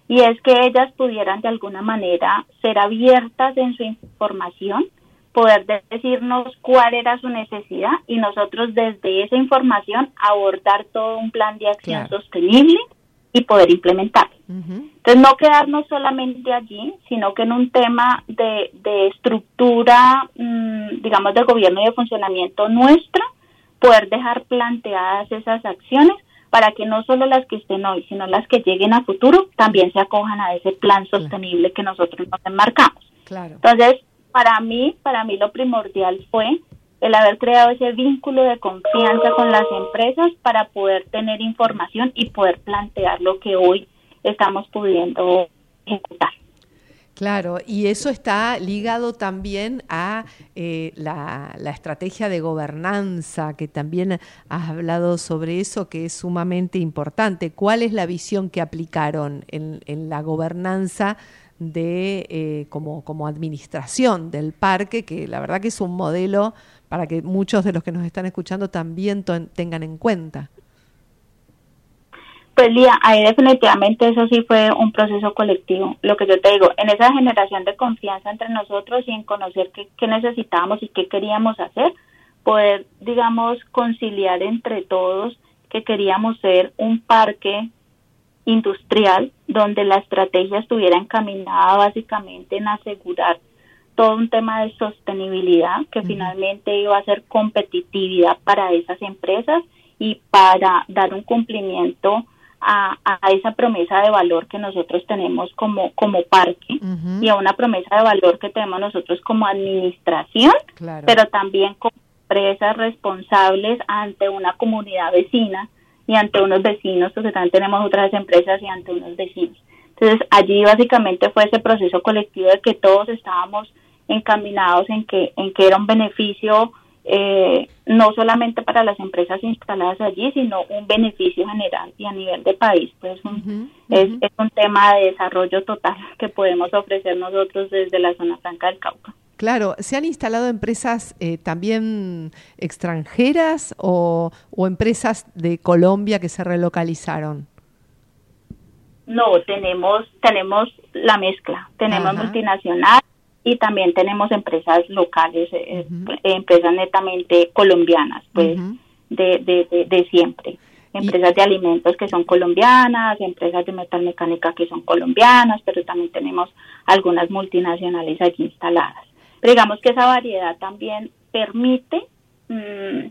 T: Y es que ellas pudieran de alguna manera ser abiertas en su información, poder decirnos cuál era su necesidad y nosotros desde esa información abordar todo un plan de acción sostenible y poder implementarlo. Entonces, no quedarnos solamente allí, sino que en un tema de, de estructura, mm, digamos, de gobierno y de funcionamiento nuestra, poder dejar planteadas esas acciones para que no solo las que estén hoy, sino las que lleguen a futuro también se acojan a ese plan sostenible que nosotros nos enmarcamos.
D: Claro.
T: Entonces, para mí, para mí lo primordial fue el haber creado ese vínculo de confianza con las empresas para poder tener información y poder plantear lo que hoy estamos pudiendo ejecutar.
D: Claro, y eso está ligado también a eh, la, estrategia de gobernanza, que también has hablado sobre eso, que es sumamente importante. ¿Cuál es la visión que aplicaron en, la gobernanza de eh, como, como administración del parque, que la verdad que es un modelo para que muchos de los que nos están escuchando también tengan en cuenta?
T: Pues Lía, ahí definitivamente eso sí fue un proceso colectivo. Lo que yo te digo, en esa generación de confianza entre nosotros y en conocer qué, necesitábamos y qué queríamos hacer, poder, digamos, conciliar entre todos que queríamos ser un parque industrial donde la estrategia estuviera encaminada básicamente en asegurar todo un tema de sostenibilidad que finalmente iba a ser competitividad para esas empresas y para dar un cumplimiento a, esa promesa de valor que nosotros tenemos como, como parque y a una promesa de valor que tenemos nosotros como administración, pero también como empresas responsables ante una comunidad vecina y ante unos vecinos, porque también tenemos otras empresas y ante unos vecinos. Entonces allí básicamente fue ese proceso colectivo de que todos estábamos encaminados en que, en que era un beneficio eh, no solamente para las empresas instaladas allí, sino un beneficio general y a nivel de país. Pues Es, es, un tema de desarrollo total que podemos ofrecer nosotros desde la zona franca del Cauca.
D: Claro, ¿se han instalado empresas eh, también extranjeras o, o, empresas de Colombia que se relocalizaron?
T: No, tenemos, tenemos la mezcla, tenemos multinacional, y también tenemos empresas locales, eh, eh, empresas netamente colombianas, pues de, de, de, siempre. Empresas de alimentos que son colombianas, empresas de metalmecánica que son colombianas, pero también tenemos algunas multinacionales allí instaladas. Pero digamos que esa variedad también permite mm,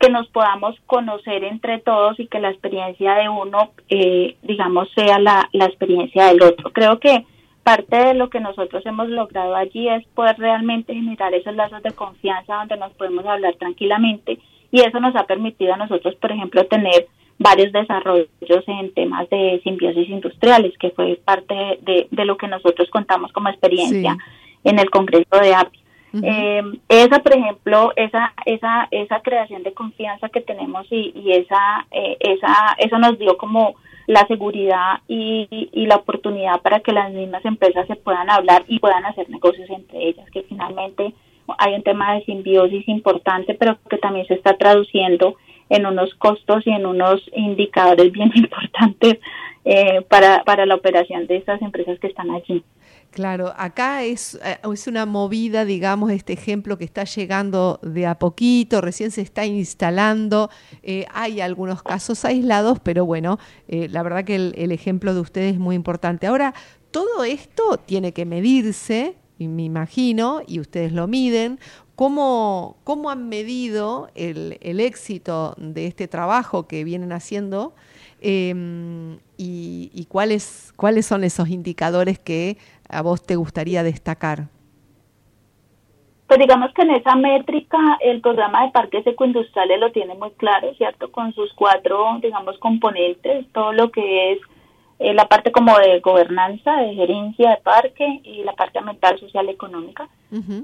T: que nos podamos conocer entre todos y que la experiencia de uno, eh, digamos, sea la, la experiencia del otro. Creo que parte de lo que nosotros hemos logrado allí es poder realmente generar esos lazos de confianza donde nos podemos hablar tranquilamente y eso nos ha permitido a nosotros, por ejemplo, tener varios desarrollos en temas de simbiosis industriales, que fue parte de, lo que nosotros contamos como experiencia en el Congreso de API. Eh, esa, por ejemplo, esa, esa, esa creación de confianza que tenemos y, y esa, eh, esa, eso nos dio como la seguridad y, la oportunidad para que las mismas empresas se puedan hablar y puedan hacer negocios entre ellas, que finalmente hay un tema de simbiosis importante, pero que también se está traduciendo en unos costos y en unos indicadores bien importantes eh, para, para la operación de estas empresas que están allí.
D: Claro, acá es, eh, es, una movida, digamos, este ejemplo que está llegando de a poquito, recién se está instalando, eh, hay algunos casos aislados, pero bueno, eh, la verdad que el, ejemplo de ustedes es muy importante. Ahora, todo esto tiene que medirse, y me imagino, y ustedes lo miden, ¿cómo, cómo han medido el, el éxito de este trabajo que vienen haciendo? Em, y, cuáles, cuáles son esos indicadores que a vos te gustaría destacar.
T: Pues digamos que en esa métrica el programa de parques ecoindustriales lo tiene muy claro, ¿cierto? Con sus cuatro, digamos, componentes, todo lo que es eh, la parte como de gobernanza, de gerencia de parque y la parte ambiental, social económica.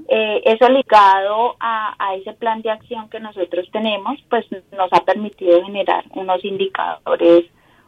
T: Eh, eso ligado a, a, ese plan de acción que nosotros tenemos, pues nos ha permitido generar unos indicadores,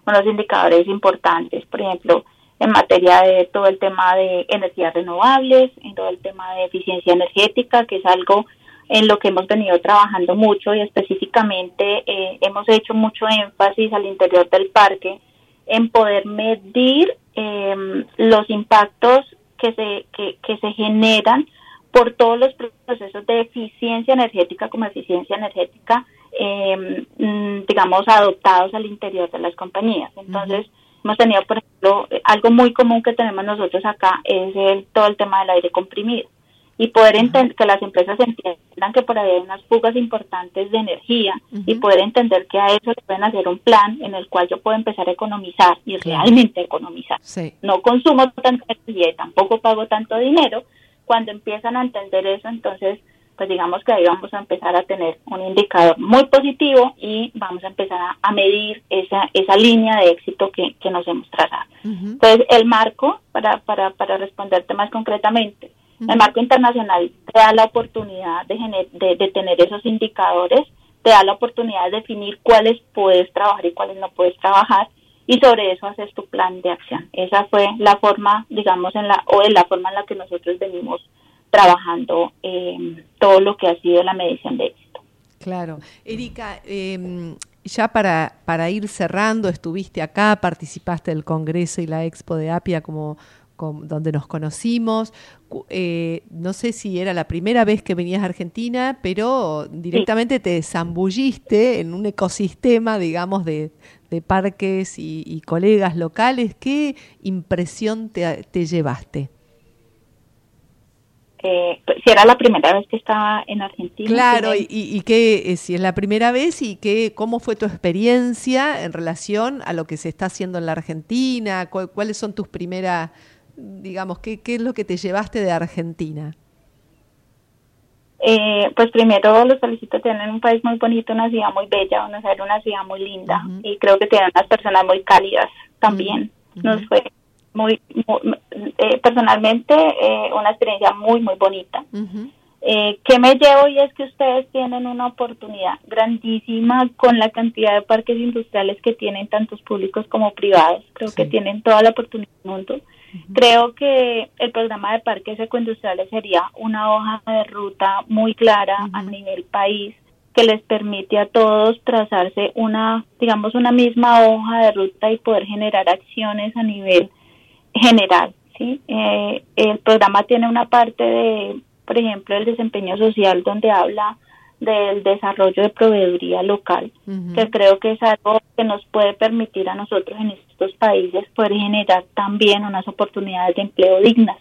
T: unos indicadores importantes, por ejemplo, en materia de todo el tema de energías renovables, en todo el tema de eficiencia energética, que es algo en lo que hemos venido trabajando mucho y específicamente eh, hemos hecho mucho énfasis al interior del parque en poder medir em, los impactos que se, que, se generan por todos los procesos de eficiencia energética como eficiencia energética, mm, digamos, adoptados al interior de las compañías. Entonces, hemos tenido, por ejemplo, algo muy común que tenemos nosotros acá es el, todo el tema del aire comprimido y poder entender que las empresas entiendan que por ahí hay unas fugas importantes de energía y poder entender que a eso le pueden hacer un plan en el cual yo puedo empezar a economizar y realmente economizar. No consumo tanta energía y tampoco pago tanto dinero. Cuando empiezan a entender eso, entonces, pues digamos que ahí vamos a empezar a tener un indicador muy positivo y vamos a empezar a, medir esa, esa línea de éxito que, que nos hemos trazado. Entonces, el marco, para, para, para responderte más concretamente, el marco internacional te da la oportunidad de, de, tener esos indicadores, te da la oportunidad de definir cuáles puedes trabajar y cuáles no puedes trabajar y sobre eso haces tu plan de acción. Esa fue la forma, digamos, en la o de la forma en la que nosotros venimos trabajando eh, todo lo que ha sido la medición de éxito.
D: Claro. Erika, em, ya para, para ir cerrando, estuviste acá, participaste del Congreso y la Expo de Apia como donde nos conocimos. Eh, no sé si era la primera vez que venías a Argentina, pero directamente te zambulliste en un ecosistema, digamos, de, parques y, colegas locales. ¿Qué impresión te, llevaste?
T: Eh, pues, si era la primera vez que estaba en Argentina.
D: Claro, y, y, qué, eh, si es la primera vez y qué, cómo fue tu experiencia en relación a lo que se está haciendo en la Argentina, cuáles son tus primeras digamos, ¿qué, qué es lo que te llevaste de Argentina?
T: Eh, pues primero los felicito, tienen un país muy bonito, una ciudad muy bella, una ciudad, una ciudad muy linda y creo que tienen unas personas muy cálidas también. Nos fue muy, eh, personalmente eh, una experiencia muy, muy bonita. Eh, ¿Qué me llevo? Y es que ustedes tienen una oportunidad grandísima con la cantidad de parques industriales que tienen, tantos públicos como privados. Creo que tienen toda la oportunidad del mundo. Creo que el programa de parques ecoindustriales sería una hoja de ruta muy clara a nivel país que les permite a todos trazarse una, digamos, una misma hoja de ruta y poder generar acciones a nivel general. ¿sí? Eh, el programa tiene una parte de, por ejemplo, el desempeño social donde habla del desarrollo de proveeduría local, que creo que es algo que nos puede permitir a nosotros en estos países poder generar también unas oportunidades de empleo dignas,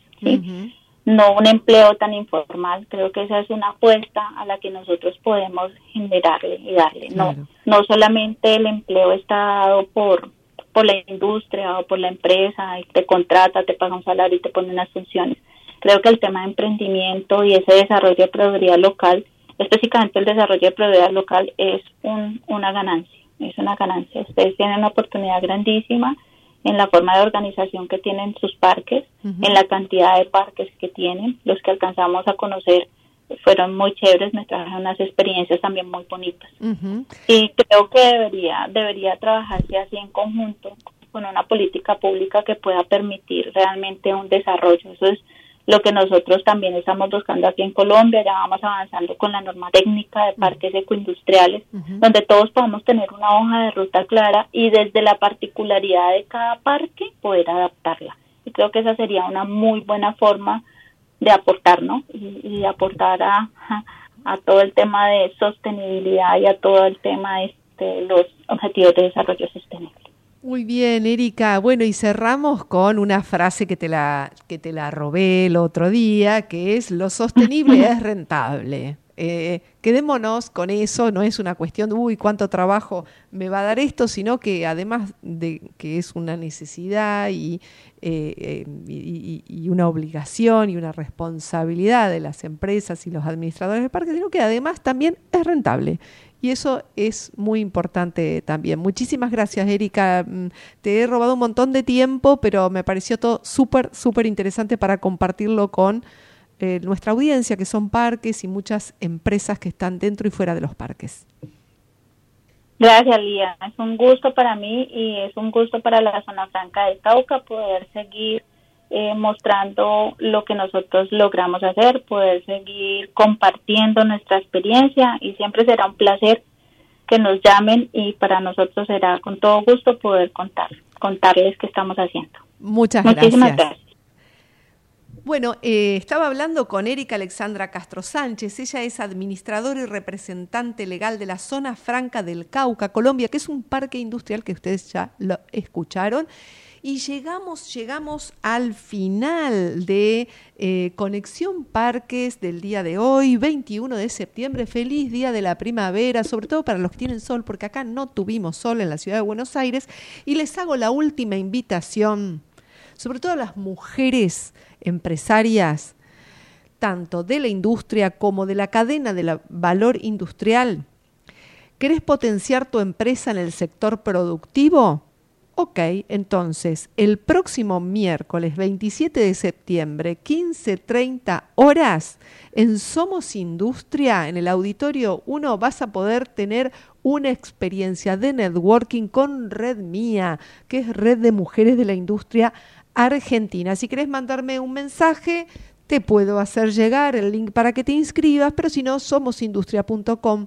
T: no un empleo tan informal. Creo que esa es una apuesta a la que nosotros podemos generarle y darle. No, no solamente el empleo está dado por por la industria o por la empresa y te contrata, te paga un salario y te pone unas funciones. Creo que el tema de emprendimiento y ese desarrollo de proveeduría local específicamente el desarrollo de propiedad local es una ganancia, es una ganancia. Ustedes tienen una oportunidad grandísima en la forma de organización que tienen sus parques, en la cantidad de parques que tienen, los que alcanzamos a conocer fueron muy chéveres, me trajeron unas experiencias también muy bonitas. Y creo que debería, debería trabajarse así en conjunto con una política pública que pueda permitir realmente un desarrollo. Eso es lo que nosotros también estamos buscando aquí en Colombia, ya vamos avanzando con la norma técnica de parques ecoindustriales, donde todos podamos tener una hoja de ruta clara y desde la particularidad de cada parque poder adaptarla. Y creo que esa sería una muy buena forma de aportar, ¿no? Y, de aportar a, a, todo el tema de sostenibilidad y a todo el tema de este, los objetivos de desarrollo sostenible.
D: Muy bien, Erika. Bueno, y cerramos con una frase que te la, que te la robé el otro día, que es lo sostenible es rentable. Eh, quedémonos con eso, no es una cuestión de, uy, cuánto trabajo me va a dar esto, sino que además de que es una necesidad y, eh, y, y, una obligación y una responsabilidad de las empresas y los administradores del parque, sino que además también es rentable. Y eso es muy importante también. Muchísimas gracias, Erika. Mm, te he robado un montón de tiempo, pero me pareció todo súper, súper interesante para compartirlo con eh, nuestra audiencia, que son parques y muchas empresas que están dentro y fuera de los parques.
T: Gracias, Lía. Es un gusto para mí y es un gusto para la zona franca de Cauca poder seguir eh, mostrando lo que nosotros logramos hacer, poder seguir compartiendo nuestra experiencia y siempre será un placer que nos llamen y para nosotros será con todo gusto poder contar, contarles qué estamos haciendo.
D: Muchas
T: Muchísimas gracias.
D: Bueno, eh, estaba hablando con Erika Alexandra Castro Sánchez. Ella es administradora y representante legal de la zona franca del Cauca, Colombia, que es un parque industrial que ustedes ya lo escucharon y llegamos, llegamos al final de eh, Conexión Parques del día de hoy, 21 de septiembre. Feliz día de la primavera, sobre todo para los que tienen sol, porque acá no tuvimos sol en la ciudad de Buenos Aires. Y les hago la última invitación, sobre todo a las mujeres empresarias, tanto de la industria como de la cadena de valor industrial. ¿Querés potenciar tu empresa en el sector productivo? Ok, entonces el próximo miércoles 27 de septiembre, 15.30 horas, en Somos Industria, en el auditorio 1, vas a poder tener una experiencia de networking con Red Mía, que es Red de Mujeres de la Industria Argentina. Si querés mandarme un mensaje, te puedo hacer llegar el link para que te inscribas, pero si no, somosindustria.com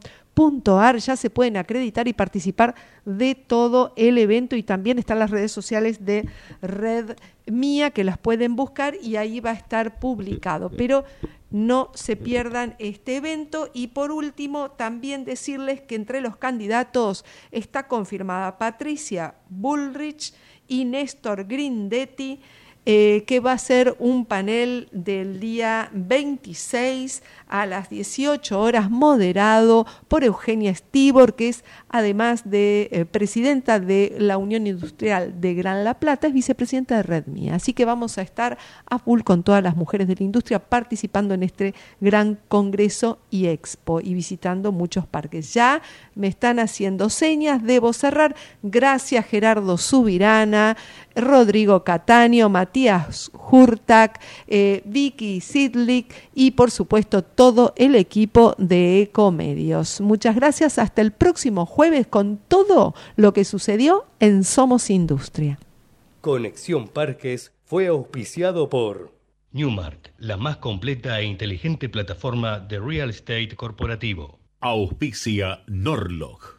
D: .ar ya se pueden acreditar y participar de todo el evento y también están las redes sociales de Red Mía que las pueden buscar y ahí va a estar publicado. Pero no se pierdan este evento y por último también decirles que entre los candidatos está confirmada Patricia Bullrich y Néstor Grindetti eh, que va a ser un panel del día 26 a las 18 horas moderado por Eugenia Stibor, que es además de eh, presidenta de la Unión Industrial de Gran La Plata, es vicepresidenta de Redmia. Así que vamos a estar a full con todas las mujeres de la industria participando en este gran congreso y expo y visitando muchos parques. Ya me están haciendo señas, debo cerrar. Gracias Gerardo Subirana, Rodrigo Cataño, Matías Hurtak, eh, Vicky Sidlik y por supuesto todo el equipo de Ecomedios. Muchas gracias. Hasta el próximo jueves con todo lo que sucedió en Somos Industria.
A: Conexión Parques fue auspiciado por Newmark, la más completa e inteligente plataforma de real estate corporativo.
B: Auspicia Norlog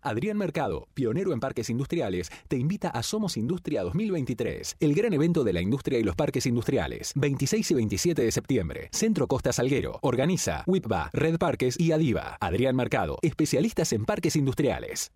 C: Adrián Mercado, pionero en parques industriales, te invita a Somos Industria 2023, el gran evento de la industria y los parques industriales. 26 y 27 de septiembre, Centro Costa Salguero. Organiza WIPBA, Red Parques y Adiva. Adrián Mercado, especialistas en parques industriales.